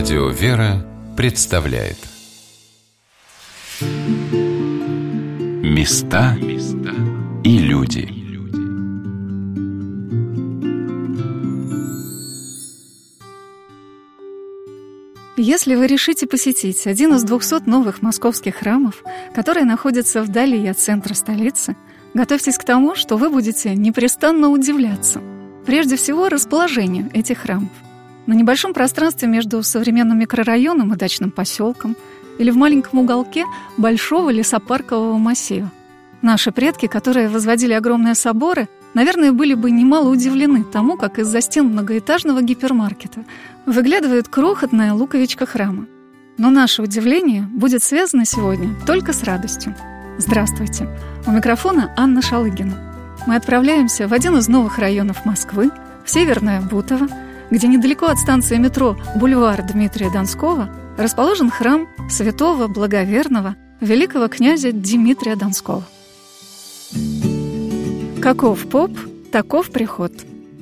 Радио «Вера» представляет. Места и люди. Если вы решите посетить один из 200 новых московских храмов, которые находятся вдали от центра столицы, готовьтесь к тому, что вы будете непрестанно удивляться. Прежде всего, расположению этих храмов – на небольшом пространстве между современным микрорайоном и дачным поселком или в маленьком уголке большого лесопаркового массива. Наши предки, которые возводили огромные соборы, наверное, были бы немало удивлены тому, как из-за стен многоэтажного гипермаркета выглядывает крохотная луковичка храма. Но наше удивление будет связано сегодня только с радостью. Здравствуйте! У микрофона Анна Шалыгина. Мы отправляемся в один из новых районов Москвы, в Северное Бутово, где недалеко от станции метро «Бульвар Дмитрия Донского» расположен храм святого благоверного великого князя Дмитрия Донского. Каков поп, таков приход.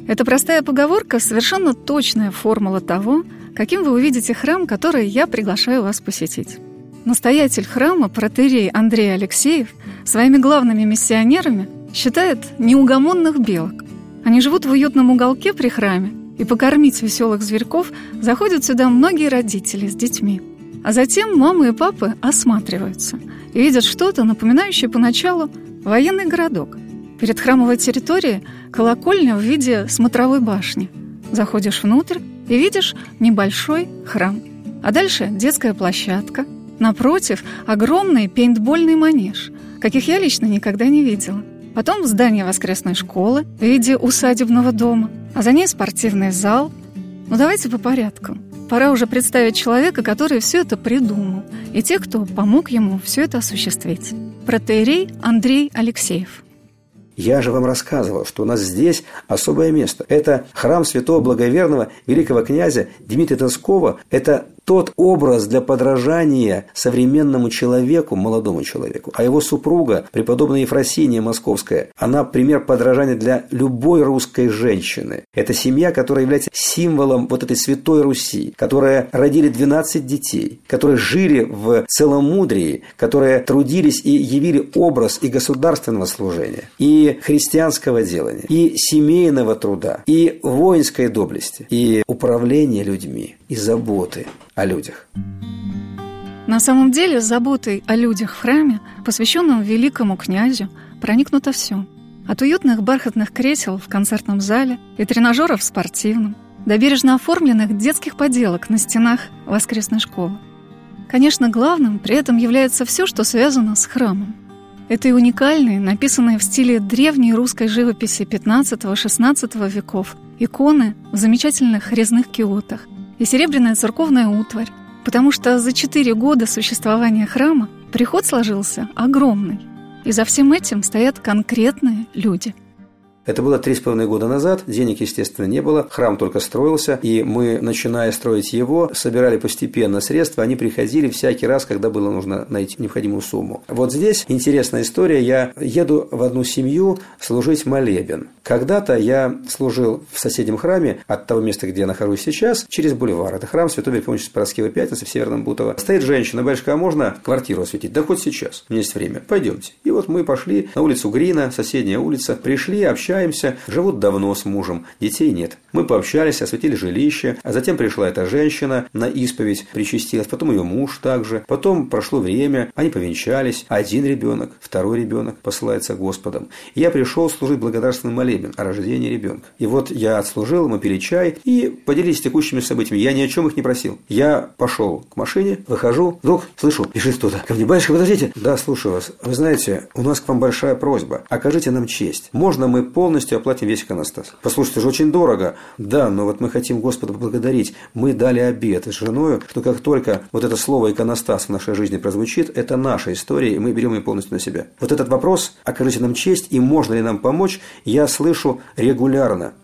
Эта простая поговорка – совершенно точная формула того, каким вы увидите храм, который я приглашаю вас посетить. Настоятель храма, протерей Андрей Алексеев, своими главными миссионерами считает неугомонных белок. Они живут в уютном уголке при храме и покормить веселых зверьков заходят сюда многие родители с детьми. А затем мамы и папы осматриваются и видят что-то, напоминающее поначалу военный городок. Перед храмовой территорией колокольня в виде смотровой башни. Заходишь внутрь и видишь небольшой храм. А дальше детская площадка. Напротив огромный пейнтбольный манеж, каких я лично никогда не видела. Потом здание воскресной школы в виде усадебного дома – а за ней спортивный зал. Ну давайте по порядку. Пора уже представить человека, который все это придумал, и тех, кто помог ему все это осуществить. Протеерей Андрей Алексеев. Я же вам рассказывал, что у нас здесь особое место. Это храм святого благоверного великого князя Дмитрия Донского. Это тот образ для подражания современному человеку, молодому человеку. А его супруга, преподобная Ефросиния Московская, она пример подражания для любой русской женщины. Это семья, которая является символом вот этой святой Руси, которая родили 12 детей, которые жили в целомудрии, которые трудились и явили образ и государственного служения, и христианского делания, и семейного труда, и воинской доблести, и управления людьми, и заботы о людях. На самом деле, заботой о людях в храме, посвященном великому князю, проникнуто все. От уютных бархатных кресел в концертном зале и тренажеров в спортивном, до бережно оформленных детских поделок на стенах воскресной школы. Конечно, главным при этом является все, что связано с храмом. Это и уникальные, написанные в стиле древней русской живописи 15-16 веков, иконы в замечательных резных киотах – и серебряная церковная утварь, потому что за четыре года существования храма приход сложился огромный. И за всем этим стоят конкретные люди – это было три с половиной года назад, денег, естественно, не было, храм только строился, и мы, начиная строить его, собирали постепенно средства, они приходили всякий раз, когда было нужно найти необходимую сумму. Вот здесь интересная история, я еду в одну семью служить молебен. Когда-то я служил в соседнем храме от того места, где я нахожусь сейчас, через бульвар. Это храм Святой Великомученицы Параскевой Пятницы в Северном Бутово. Стоит женщина, батюшка, а можно квартиру осветить? Да хоть сейчас, у меня есть время. Пойдемте. И вот мы пошли на улицу Грина, соседняя улица, пришли, общались, общаемся, живут давно с мужем, детей нет. Мы пообщались, осветили жилище, а затем пришла эта женщина на исповедь, причастилась, потом ее муж также. Потом прошло время, они повенчались, один ребенок, второй ребенок посылается Господом. И я пришел служить благодарственный молебен о рождении ребенка. И вот я отслужил, мы пили чай и поделились текущими событиями. Я ни о чем их не просил. Я пошел к машине, выхожу, вдруг слышу, пишет кто-то. Ко мне, батюшка, подождите. Да, слушаю вас. Вы знаете, у нас к вам большая просьба. Окажите нам честь. Можно мы пол полностью оплатим весь иконостас. Послушайте, же очень дорого. Да, но вот мы хотим Господа поблагодарить. Мы дали обед с женой, что как только вот это слово иконостас в нашей жизни прозвучит, это наша история, и мы берем ее полностью на себя. Вот этот вопрос, окажите нам честь и можно ли нам помочь, я слышу регулярно.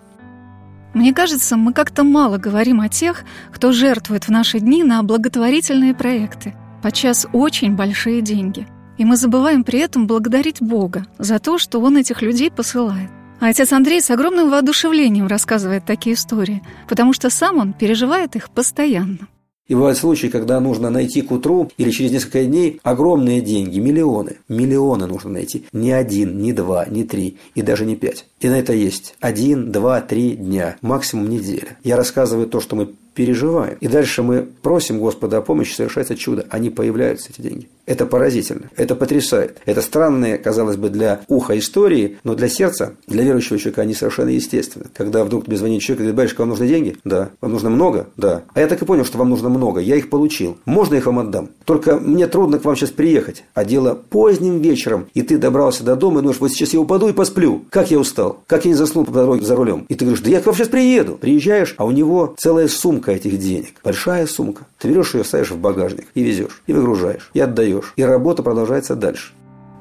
Мне кажется, мы как-то мало говорим о тех, кто жертвует в наши дни на благотворительные проекты, подчас очень большие деньги. И мы забываем при этом благодарить Бога за то, что Он этих людей посылает. А отец Андрей с огромным воодушевлением рассказывает такие истории, потому что сам он переживает их постоянно. И бывают случаи, когда нужно найти к утру или через несколько дней огромные деньги, миллионы. Миллионы нужно найти. Не один, не два, не три и даже не пять. И на это есть один, два, три дня, максимум неделя. Я рассказываю то, что мы переживаем. И дальше мы просим Господа о помощи, совершается чудо. Они появляются, эти деньги. Это поразительно, это потрясает. Это странные, казалось бы, для уха истории, но для сердца, для верующего человека они совершенно естественны. Когда вдруг тебе звонит человек и говорит, батюшка, вам нужны деньги? Да. Вам нужно много? Да. А я так и понял, что вам нужно много. Я их получил. Можно их вам отдам? Только мне трудно к вам сейчас приехать. А дело поздним вечером, и ты добрался до дома и думаешь, вот сейчас я упаду и посплю. Как я устал? Как я не заснул по дороге за рулем? И ты говоришь, да я к вам сейчас приеду. Приезжаешь, а у него целая сумка этих денег. Большая сумка. Ты берешь ее, ставишь в багажник и везешь, и выгружаешь, и отдаешь. И работа продолжается дальше.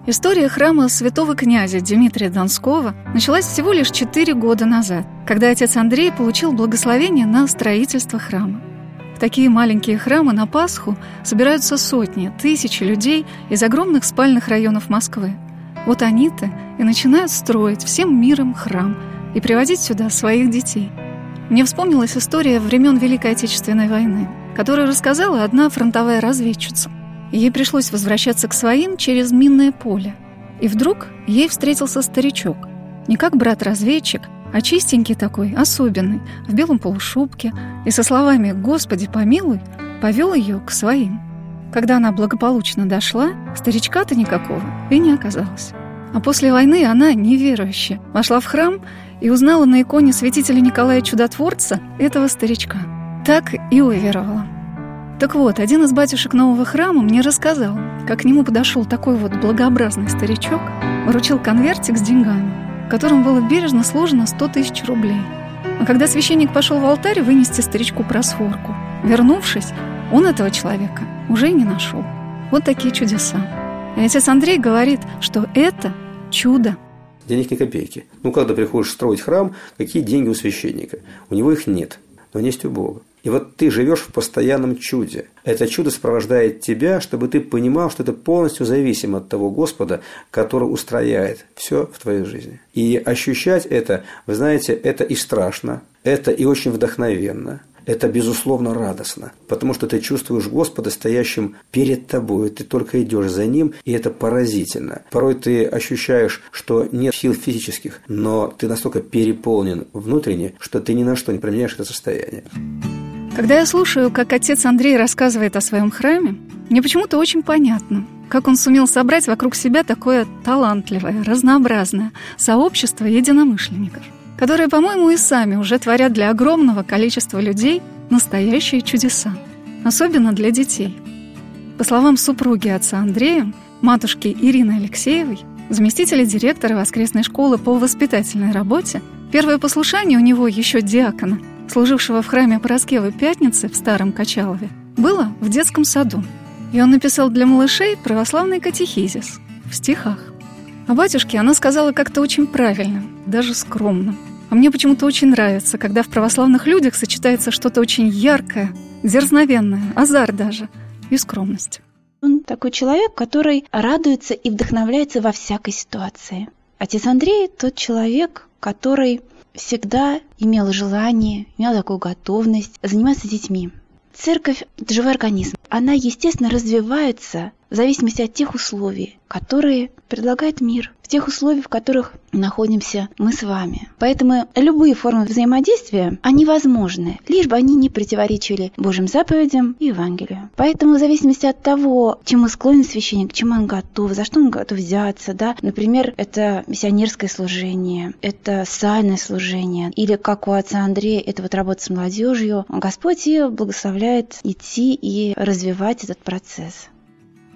История храма святого князя Дмитрия Донского началась всего лишь четыре года назад, когда отец Андрей получил благословение на строительство храма. В такие маленькие храмы на Пасху собираются сотни, тысячи людей из огромных спальных районов Москвы. Вот они-то и начинают строить всем миром храм и приводить сюда своих детей. Мне вспомнилась история времен Великой Отечественной войны, которую рассказала одна фронтовая разведчица – Ей пришлось возвращаться к своим через минное поле. И вдруг ей встретился старичок. Не как брат-разведчик, а чистенький такой, особенный, в белом полушубке, и со словами «Господи, помилуй» повел ее к своим. Когда она благополучно дошла, старичка-то никакого и не оказалось. А после войны она, неверующая, вошла в храм и узнала на иконе святителя Николая Чудотворца этого старичка. Так и уверовала. Так вот, один из батюшек нового храма мне рассказал, как к нему подошел такой вот благообразный старичок, вручил конвертик с деньгами, в котором было бережно сложено 100 тысяч рублей. А когда священник пошел в алтарь вынести старичку просфорку, вернувшись, он этого человека уже не нашел. Вот такие чудеса. И отец Андрей говорит, что это чудо. Денег ни копейки. Ну, когда приходишь строить храм, какие деньги у священника? У него их нет, но есть у Бога. И вот ты живешь в постоянном чуде. Это чудо сопровождает тебя, чтобы ты понимал, что это полностью зависимо от того Господа, который устрояет все в твоей жизни. И ощущать это, вы знаете, это и страшно, это и очень вдохновенно, это, безусловно, радостно, потому что ты чувствуешь Господа стоящим перед тобой, ты только идешь за Ним, и это поразительно. Порой ты ощущаешь, что нет сил физических, но ты настолько переполнен внутренне, что ты ни на что не променяешь это состояние. Когда я слушаю, как отец Андрей рассказывает о своем храме, мне почему-то очень понятно, как он сумел собрать вокруг себя такое талантливое, разнообразное сообщество единомышленников, которые, по-моему, и сами уже творят для огромного количества людей настоящие чудеса, особенно для детей. По словам супруги отца Андрея, матушки Ирины Алексеевой, заместителя директора воскресной школы по воспитательной работе, первое послушание у него еще диакона – служившего в храме Пороскевы Пятницы в Старом Качалове, было в детском саду. И он написал для малышей православный катехизис в стихах. А батюшке она сказала как-то очень правильно, даже скромно. А мне почему-то очень нравится, когда в православных людях сочетается что-то очень яркое, дерзновенное, азарт даже и скромность. Он такой человек, который радуется и вдохновляется во всякой ситуации. Отец Андрей тот человек, который всегда имела желание, имела такую готовность заниматься детьми. Церковь – это живой организм. Она, естественно, развивается в зависимости от тех условий, которые предлагает мир, в тех условиях, в которых находимся мы с вами. Поэтому любые формы взаимодействия, они возможны, лишь бы они не противоречили Божьим заповедям и Евангелию. Поэтому в зависимости от того, чему склонен священник, к чему он готов, за что он готов взяться, да, например, это миссионерское служение, это сальное служение, или как у отца Андрея, это вот работа с молодежью, Господь и благословляет идти и развивать этот процесс.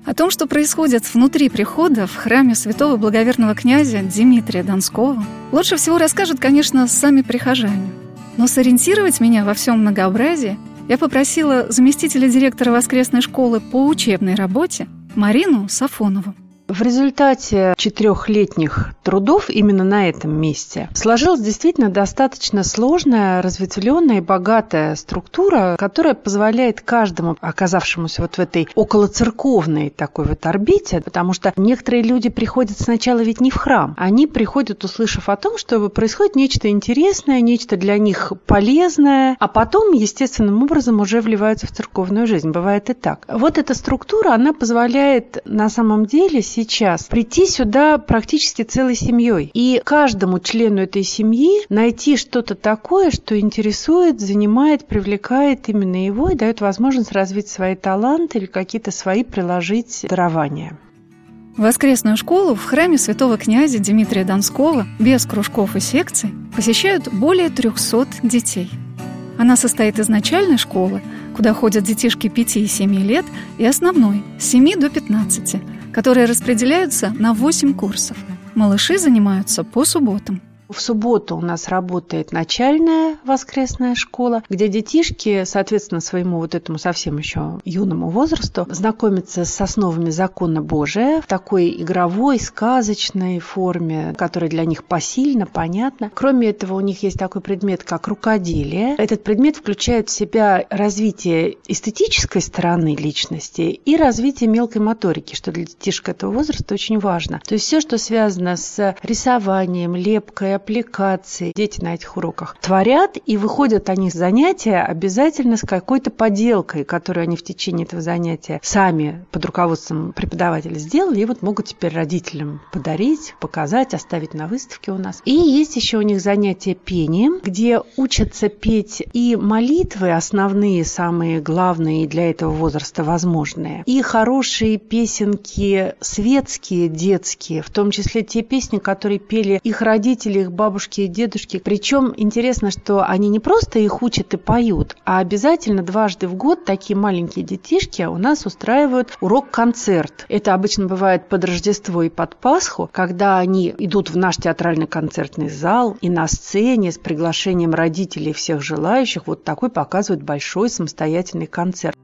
О том, что происходит внутри прихода в храме святого благоверного князя Дмитрия Донского, лучше всего расскажут, конечно, сами прихожане. Но сориентировать меня во всем многообразии я попросила заместителя директора воскресной школы по учебной работе Марину Сафонову. В результате четырехлетних трудов именно на этом месте сложилась действительно достаточно сложная, разветвленная и богатая структура, которая позволяет каждому, оказавшемуся вот в этой околоцерковной такой вот орбите, потому что некоторые люди приходят сначала ведь не в храм, они приходят, услышав о том, что происходит нечто интересное, нечто для них полезное, а потом естественным образом уже вливаются в церковную жизнь. Бывает и так. Вот эта структура, она позволяет на самом деле сейчас прийти сюда практически целой семьей. И каждому члену этой семьи найти что-то такое, что интересует, занимает, привлекает именно его и дает возможность развить свои таланты или какие-то свои приложить дарования. Воскресную школу в храме святого князя Дмитрия Донского без кружков и секций посещают более 300 детей. Она состоит из начальной школы, куда ходят детишки 5 и 7 лет, и основной – с 7 до 15, которые распределяются на 8 курсов. Малыши занимаются по субботам. В субботу у нас работает начальная воскресная школа, где детишки, соответственно, своему вот этому совсем еще юному возрасту, знакомятся с основами закона Божия в такой игровой, сказочной форме, которая для них посильна, понятна. Кроме этого, у них есть такой предмет, как рукоделие. Этот предмет включает в себя развитие эстетической стороны личности и развитие мелкой моторики, что для детишек этого возраста очень важно. То есть все, что связано с рисованием, лепкой, аппликации дети на этих уроках творят, и выходят они с занятия обязательно с какой-то поделкой, которую они в течение этого занятия сами под руководством преподавателя сделали, и вот могут теперь родителям подарить, показать, оставить на выставке у нас. И есть еще у них занятия пением, где учатся петь и молитвы основные, самые главные для этого возраста возможные, и хорошие песенки светские, детские, в том числе те песни, которые пели их родители, их бабушки и дедушки. Причем интересно, что они не просто их учат и поют, а обязательно дважды в год такие маленькие детишки у нас устраивают урок-концерт. Это обычно бывает под Рождество и под Пасху, когда они идут в наш театральный концертный зал и на сцене с приглашением родителей всех желающих вот такой показывают большой самостоятельный концерт.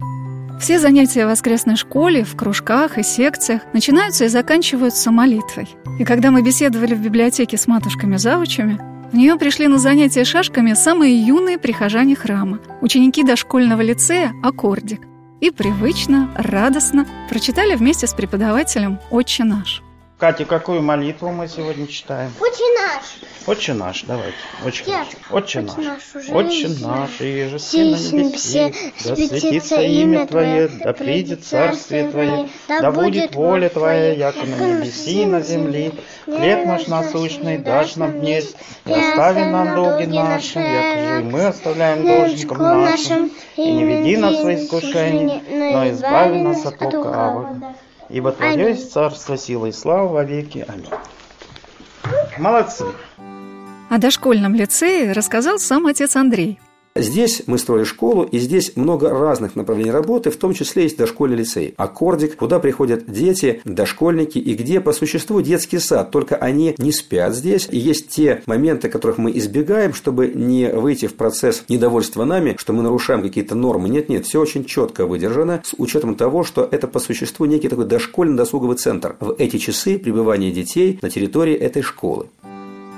Все занятия в воскресной школе, в кружках и секциях начинаются и заканчиваются молитвой. И когда мы беседовали в библиотеке с матушками-завучами, в нее пришли на занятия шашками самые юные прихожане храма, ученики дошкольного лицея «Аккордик». И привычно, радостно прочитали вместе с преподавателем «Отче наш». Катя, какую молитву мы сегодня читаем? Отче наш. Отче наш, давайте. Отче Я. наш. Отче наш. Отче наш, и же Сись на небеси, да светится имя Твое, да придет царствие Твое, да будет воля Твоя, яко на небеси и на земли. Хлеб наш насущный дашь нам днесь, и остави нам долги наши, яко же мы оставляем должникам нашим. И не веди нас в искушение, но избави нас от лукавого. Ибо Твое есть царство, сила и слава во веки. Аминь. Молодцы. О дошкольном лицее рассказал сам отец Андрей. Здесь мы строили школу, и здесь много разных направлений работы, в том числе есть дошкольный лицей. Аккордик, куда приходят дети, дошкольники, и где по существу детский сад, только они не спят здесь. И есть те моменты, которых мы избегаем, чтобы не выйти в процесс недовольства нами, что мы нарушаем какие-то нормы. Нет-нет, все очень четко выдержано, с учетом того, что это по существу некий такой дошкольный досуговый центр в эти часы пребывания детей на территории этой школы.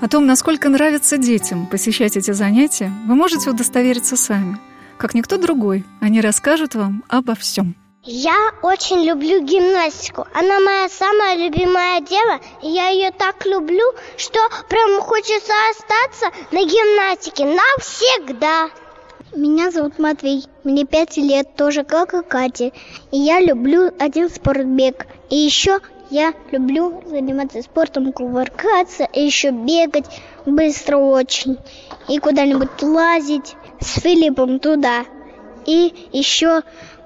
О том, насколько нравится детям посещать эти занятия, вы можете удостовериться сами. Как никто другой, они расскажут вам обо всем. Я очень люблю гимнастику. Она моя самая любимая дело. И я ее так люблю, что прям хочется остаться на гимнастике навсегда. Меня зовут Матвей. Мне пять лет, тоже как и Катя. И я люблю один спортбег. И еще я люблю заниматься спортом, кувыркаться, и еще бегать быстро очень. И куда-нибудь лазить с Филиппом туда. И еще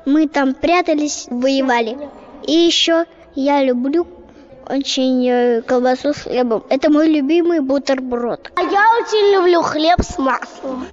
мы там прятались, воевали. И еще я люблю очень э, колбасу с хлебом. Это мой любимый бутерброд. А я очень люблю хлеб с маслом.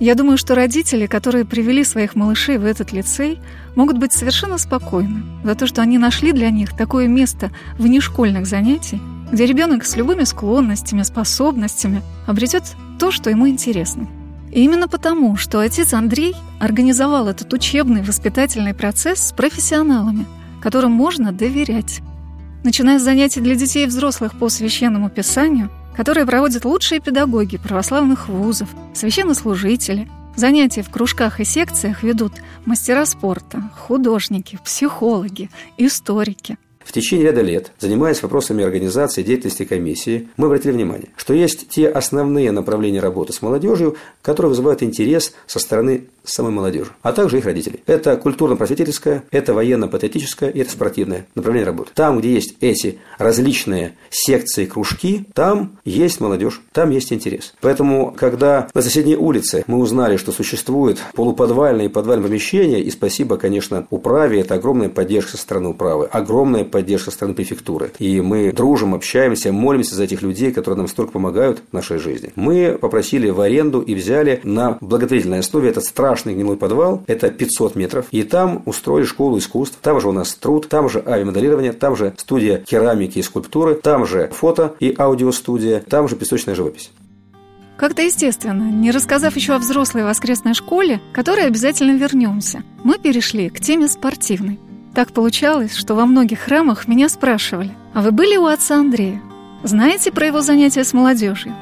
Я думаю, что родители, которые привели своих малышей в этот лицей, могут быть совершенно спокойны за то, что они нашли для них такое место внешкольных занятий, где ребенок с любыми склонностями, способностями обретет то, что ему интересно. И именно потому, что отец Андрей организовал этот учебный воспитательный процесс с профессионалами, которым можно доверять. начиная с занятий для детей и взрослых по священному писанию, которые проводят лучшие педагоги православных вузов, священнослужители. Занятия в кружках и секциях ведут мастера спорта, художники, психологи, историки – в течение ряда лет, занимаясь вопросами организации деятельности комиссии, мы обратили внимание, что есть те основные направления работы с молодежью, которые вызывают интерес со стороны самой молодежи, а также их родителей. Это культурно-просветительское, это военно-патриотическое и это спортивное направление работы. Там, где есть эти различные секции, кружки, там есть молодежь, там есть интерес. Поэтому, когда на соседней улице мы узнали, что существует полуподвальное и подвальное помещение, и спасибо, конечно, управе, это огромная поддержка со стороны управы, огромная поддержка со стороны префектуры. И мы дружим, общаемся, молимся за этих людей, которые нам столько помогают в нашей жизни. Мы попросили в аренду и взяли на благотворительной основе этот страх страшный гнилой подвал, это 500 метров, и там устроили школу искусств, там же у нас труд, там же авиамоделирование, там же студия керамики и скульптуры, там же фото и аудиостудия, там же песочная живопись. Как-то естественно, не рассказав еще о взрослой воскресной школе, которой обязательно вернемся, мы перешли к теме спортивной. Так получалось, что во многих храмах меня спрашивали, а вы были у отца Андрея? Знаете про его занятия с молодежью?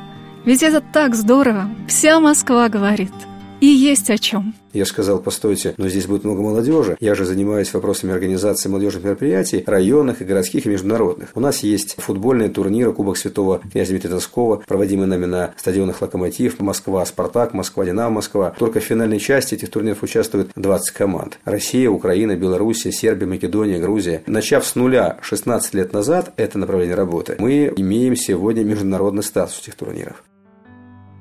Ведь это так здорово, вся Москва говорит – и есть о чем. Я сказал, постойте, но здесь будет много молодежи. Я же занимаюсь вопросами организации молодежных мероприятий, районных и городских и международных. У нас есть футбольные турниры, Кубок Святого князя Дмитрия Тоскова, проводимые нами на стадионах «Локомотив», Москва, «Спартак», Москва, «Динамо», Москва. Только в финальной части этих турниров участвуют 20 команд. Россия, Украина, Белоруссия, Сербия, Македония, Грузия. Начав с нуля 16 лет назад это направление работы, мы имеем сегодня международный статус этих турниров.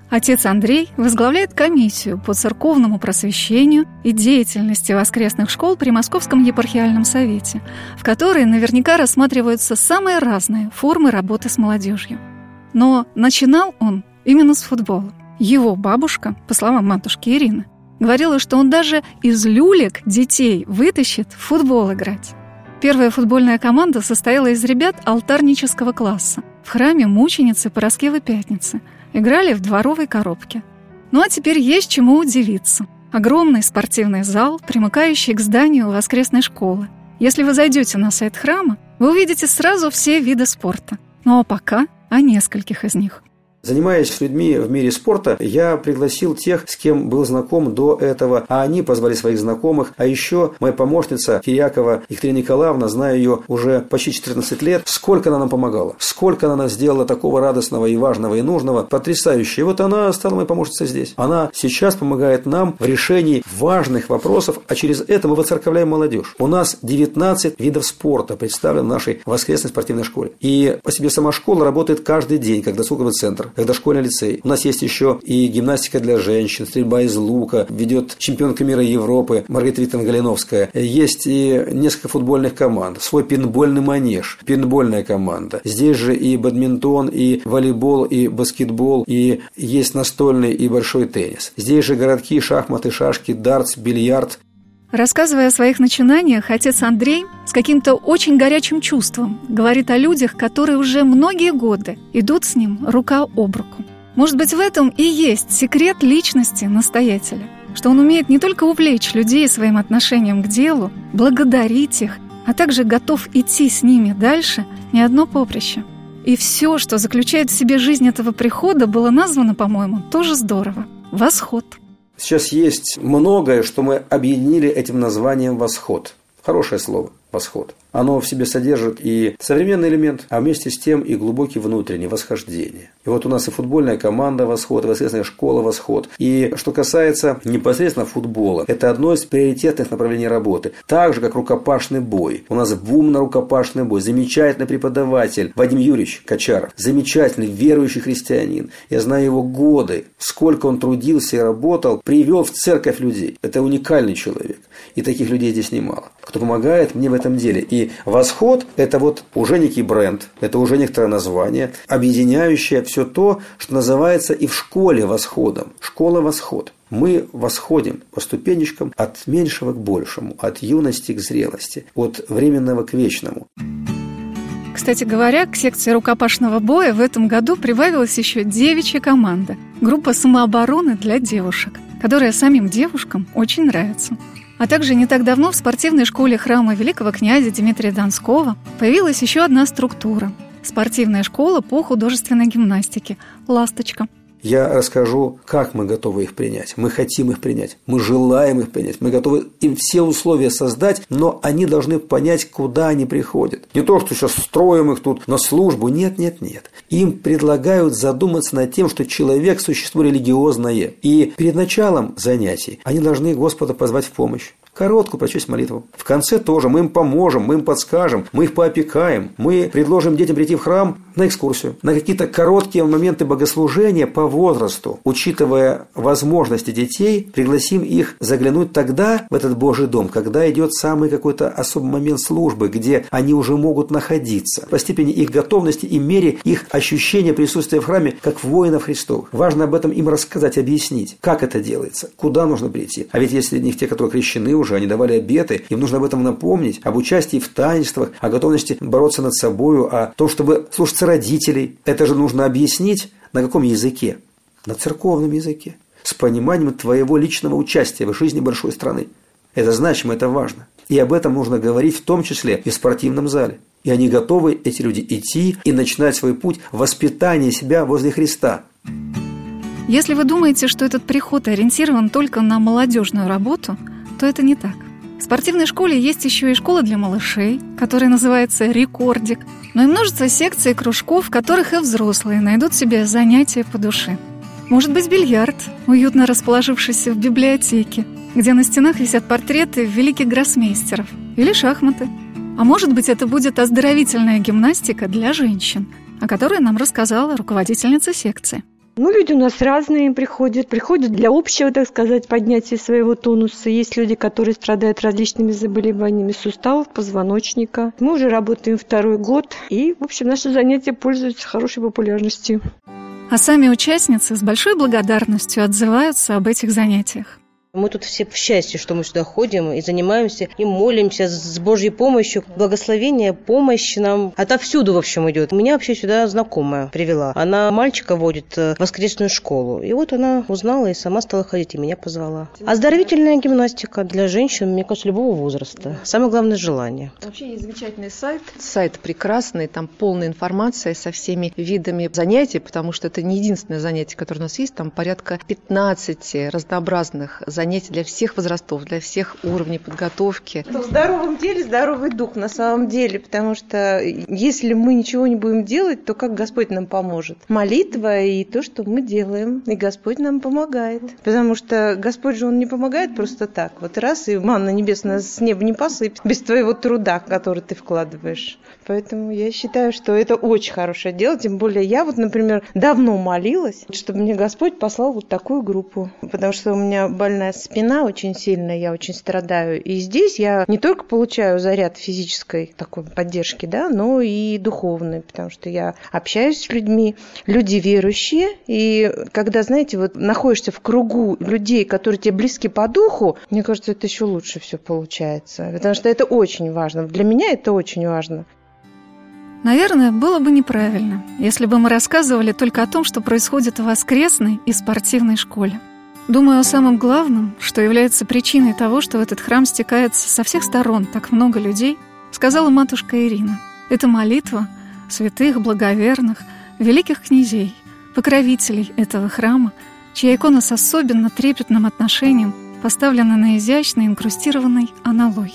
Отец Андрей возглавляет комиссию по церковному просвещению и деятельности воскресных школ при Московском епархиальном совете, в которой наверняка рассматриваются самые разные формы работы с молодежью. Но начинал он именно с футбола. Его бабушка, по словам матушки Ирины, говорила, что он даже из люлек детей вытащит в футбол играть. Первая футбольная команда состояла из ребят алтарнического класса в храме мученицы Пороскевы Пятницы – играли в дворовой коробке. Ну а теперь есть чему удивиться. Огромный спортивный зал, примыкающий к зданию воскресной школы. Если вы зайдете на сайт храма, вы увидите сразу все виды спорта. Ну а пока о нескольких из них. Занимаясь людьми в мире спорта, я пригласил тех, с кем был знаком до этого, а они позвали своих знакомых. А еще моя помощница Кирякова Екатерина Николаевна, знаю ее уже почти 14 лет, сколько она нам помогала, сколько она сделала такого радостного и важного и нужного, потрясающе. И вот она стала моей помощницей здесь. Она сейчас помогает нам в решении важных вопросов, а через это мы воцерковляем молодежь. У нас 19 видов спорта представлены в нашей воскресной спортивной школе. И по себе сама школа работает каждый день, как досуговый центр когда школьный лицей. У нас есть еще и гимнастика для женщин, стрельба из лука, ведет чемпионка мира Европы Маргарита Викторовна Галиновская. Есть и несколько футбольных команд, свой пинбольный манеж, пинбольная команда. Здесь же и бадминтон, и волейбол, и баскетбол, и есть настольный и большой теннис. Здесь же городки, шахматы, шашки, дартс, бильярд, Рассказывая о своих начинаниях, отец Андрей с каким-то очень горячим чувством говорит о людях, которые уже многие годы идут с ним рука об руку. Может быть, в этом и есть секрет личности настоятеля, что он умеет не только увлечь людей своим отношением к делу, благодарить их, а также готов идти с ними дальше не одно поприще. И все, что заключает в себе жизнь этого прихода, было названо, по-моему, тоже здорово – «Восход». Сейчас есть многое, что мы объединили этим названием «восход». Хорошее слово «восход». Оно в себе содержит и современный элемент, а вместе с тем и глубокий внутренний восхождение. И вот у нас и футбольная команда «Восход», и воскресная школа «Восход». И что касается непосредственно футбола, это одно из приоритетных направлений работы. Так же, как рукопашный бой. У нас бум на рукопашный бой. Замечательный преподаватель Вадим Юрьевич Качаров. Замечательный верующий христианин. Я знаю его годы, сколько он трудился и работал, привел в церковь людей. Это уникальный человек. И таких людей здесь немало, кто помогает мне в этом деле. И восход – это вот уже некий бренд, это уже некоторое название, объединяющее все то, что называется и в школе восходом. Школа восход. Мы восходим по ступенечкам от меньшего к большему, от юности к зрелости, от временного к вечному. Кстати говоря, к секции рукопашного боя в этом году прибавилась еще девичья команда – группа самообороны для девушек, которая самим девушкам очень нравится. А также не так давно в спортивной школе храма великого князя Дмитрия Донского появилась еще одна структура – спортивная школа по художественной гимнастике «Ласточка». Я расскажу, как мы готовы их принять. Мы хотим их принять, мы желаем их принять, мы готовы им все условия создать, но они должны понять, куда они приходят. Не то, что сейчас строим их тут на службу. Нет, нет, нет. Им предлагают задуматься над тем, что человек – существо религиозное. И перед началом занятий они должны Господа позвать в помощь короткую прочесть молитву. В конце тоже мы им поможем, мы им подскажем, мы их поопекаем, мы предложим детям прийти в храм на экскурсию, на какие-то короткие моменты богослужения по возрасту, учитывая возможности детей, пригласим их заглянуть тогда в этот Божий дом, когда идет самый какой-то особый момент службы, где они уже могут находиться по степени их готовности и мере их ощущения присутствия в храме как воинов Христовых. Важно об этом им рассказать, объяснить, как это делается, куда нужно прийти. А ведь если среди них те, которые крещены уже, они давали обеты, им нужно об этом напомнить, об участии в таинствах, о готовности бороться над собой, о том, чтобы слушаться родителей. Это же нужно объяснить на каком языке? На церковном языке. С пониманием твоего личного участия в жизни большой страны. Это значимо, это важно. И об этом нужно говорить в том числе и в спортивном зале. И они готовы, эти люди, идти и начинать свой путь воспитания себя возле Христа. Если вы думаете, что этот приход ориентирован только на молодежную работу, то это не так. В спортивной школе есть еще и школа для малышей, которая называется «Рекордик», но и множество секций и кружков, в которых и взрослые найдут себе занятия по душе. Может быть, бильярд, уютно расположившийся в библиотеке, где на стенах висят портреты великих гроссмейстеров, или шахматы. А может быть, это будет оздоровительная гимнастика для женщин, о которой нам рассказала руководительница секции. Ну, люди у нас разные приходят. Приходят для общего, так сказать, поднятия своего тонуса. Есть люди, которые страдают различными заболеваниями суставов, позвоночника. Мы уже работаем второй год. И, в общем, наши занятия пользуются хорошей популярностью. А сами участницы с большой благодарностью отзываются об этих занятиях. Мы тут все в счастье, что мы сюда ходим и занимаемся, и молимся с Божьей помощью. Благословение, помощь нам отовсюду, в общем, идет. Меня вообще сюда знакомая привела. Она мальчика водит э, в воскресную школу. И вот она узнала и сама стала ходить, и меня позвала. Оздоровительная гимнастика для женщин, мне кажется, любого возраста. Самое главное – желание. Вообще есть замечательный сайт. Сайт прекрасный, там полная информация со всеми видами занятий, потому что это не единственное занятие, которое у нас есть. Там порядка 15 разнообразных занятий занятий для всех возрастов, для всех уровней подготовки. В здоровом теле здоровый дух на самом деле, потому что если мы ничего не будем делать, то как Господь нам поможет? Молитва и то, что мы делаем, и Господь нам помогает. Потому что Господь же, Он не помогает просто так. Вот раз, и манна небесная с неба не посыпет без твоего труда, который ты вкладываешь. Поэтому я считаю, что это очень хорошее дело. Тем более я вот, например, давно молилась, чтобы мне Господь послал вот такую группу. Потому что у меня больная спина очень сильно, я очень страдаю. И здесь я не только получаю заряд физической такой поддержки, да, но и духовной, потому что я общаюсь с людьми, люди верующие, и когда, знаете, вот находишься в кругу людей, которые тебе близки по духу, мне кажется, это еще лучше все получается, потому что это очень важно. Для меня это очень важно. Наверное, было бы неправильно, если бы мы рассказывали только о том, что происходит в воскресной и спортивной школе. Думаю о самом главном, что является причиной того, что в этот храм стекается со всех сторон так много людей, сказала матушка Ирина. Это молитва святых, благоверных, великих князей, покровителей этого храма, чья икона с особенно трепетным отношением поставлена на изящной инкрустированной аналой.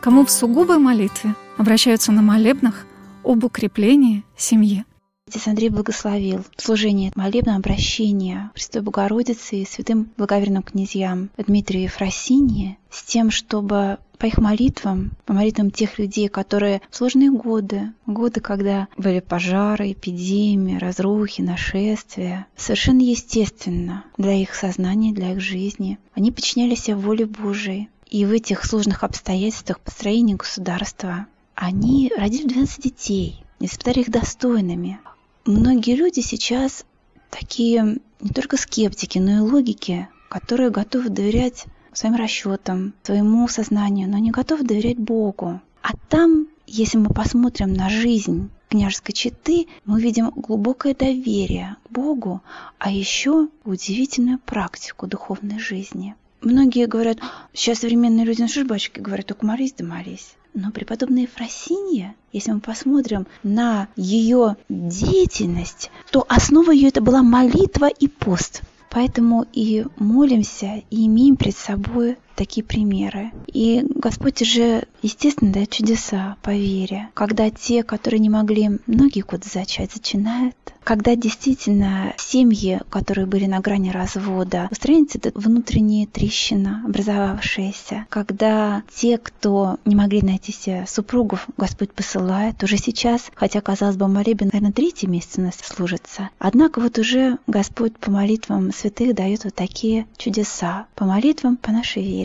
Кому в сугубой молитве обращаются на молебнах об укреплении семьи. Отец Андрей благословил служение молебного обращения Престой Богородицы и святым благоверным князьям Дмитрию и Ефросинии с тем, чтобы по их молитвам, по молитвам тех людей, которые в сложные годы, годы, когда были пожары, эпидемии, разрухи, нашествия, совершенно естественно для их сознания, для их жизни, они подчинялись воле Божией. И в этих сложных обстоятельствах построения государства они родили 12 детей, испытали их достойными. Многие люди сейчас такие не только скептики, но и логики, которые готовы доверять своим расчетам, своему сознанию, но не готовы доверять Богу. А там, если мы посмотрим на жизнь княжеской четы, мы увидим глубокое доверие к Богу, а еще удивительную практику духовной жизни. многие говорят, сейчас современные люди, ж, батюшки, говорят, только молись да молись. Но преподобная Ефросинья, если мы посмотрим на ее деятельность, то основа ее это была молитва и пост. Поэтому и молимся, и имеем пред собой такие примеры. И Господь уже, естественно, дает чудеса по вере. Когда те, которые не могли многие годы зачать, зачинают. Когда действительно семьи, которые были на грани развода, устраняется эта внутренняя трещина, образовавшаяся. Когда те, кто не могли найти себе супругов, Господь посылает уже сейчас, хотя, казалось бы, молебен, наверное, третий месяц у нас служится. Однако вот уже Господь по молитвам святых дает вот такие чудеса. По молитвам, по нашей вере.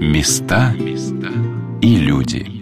Места и люди.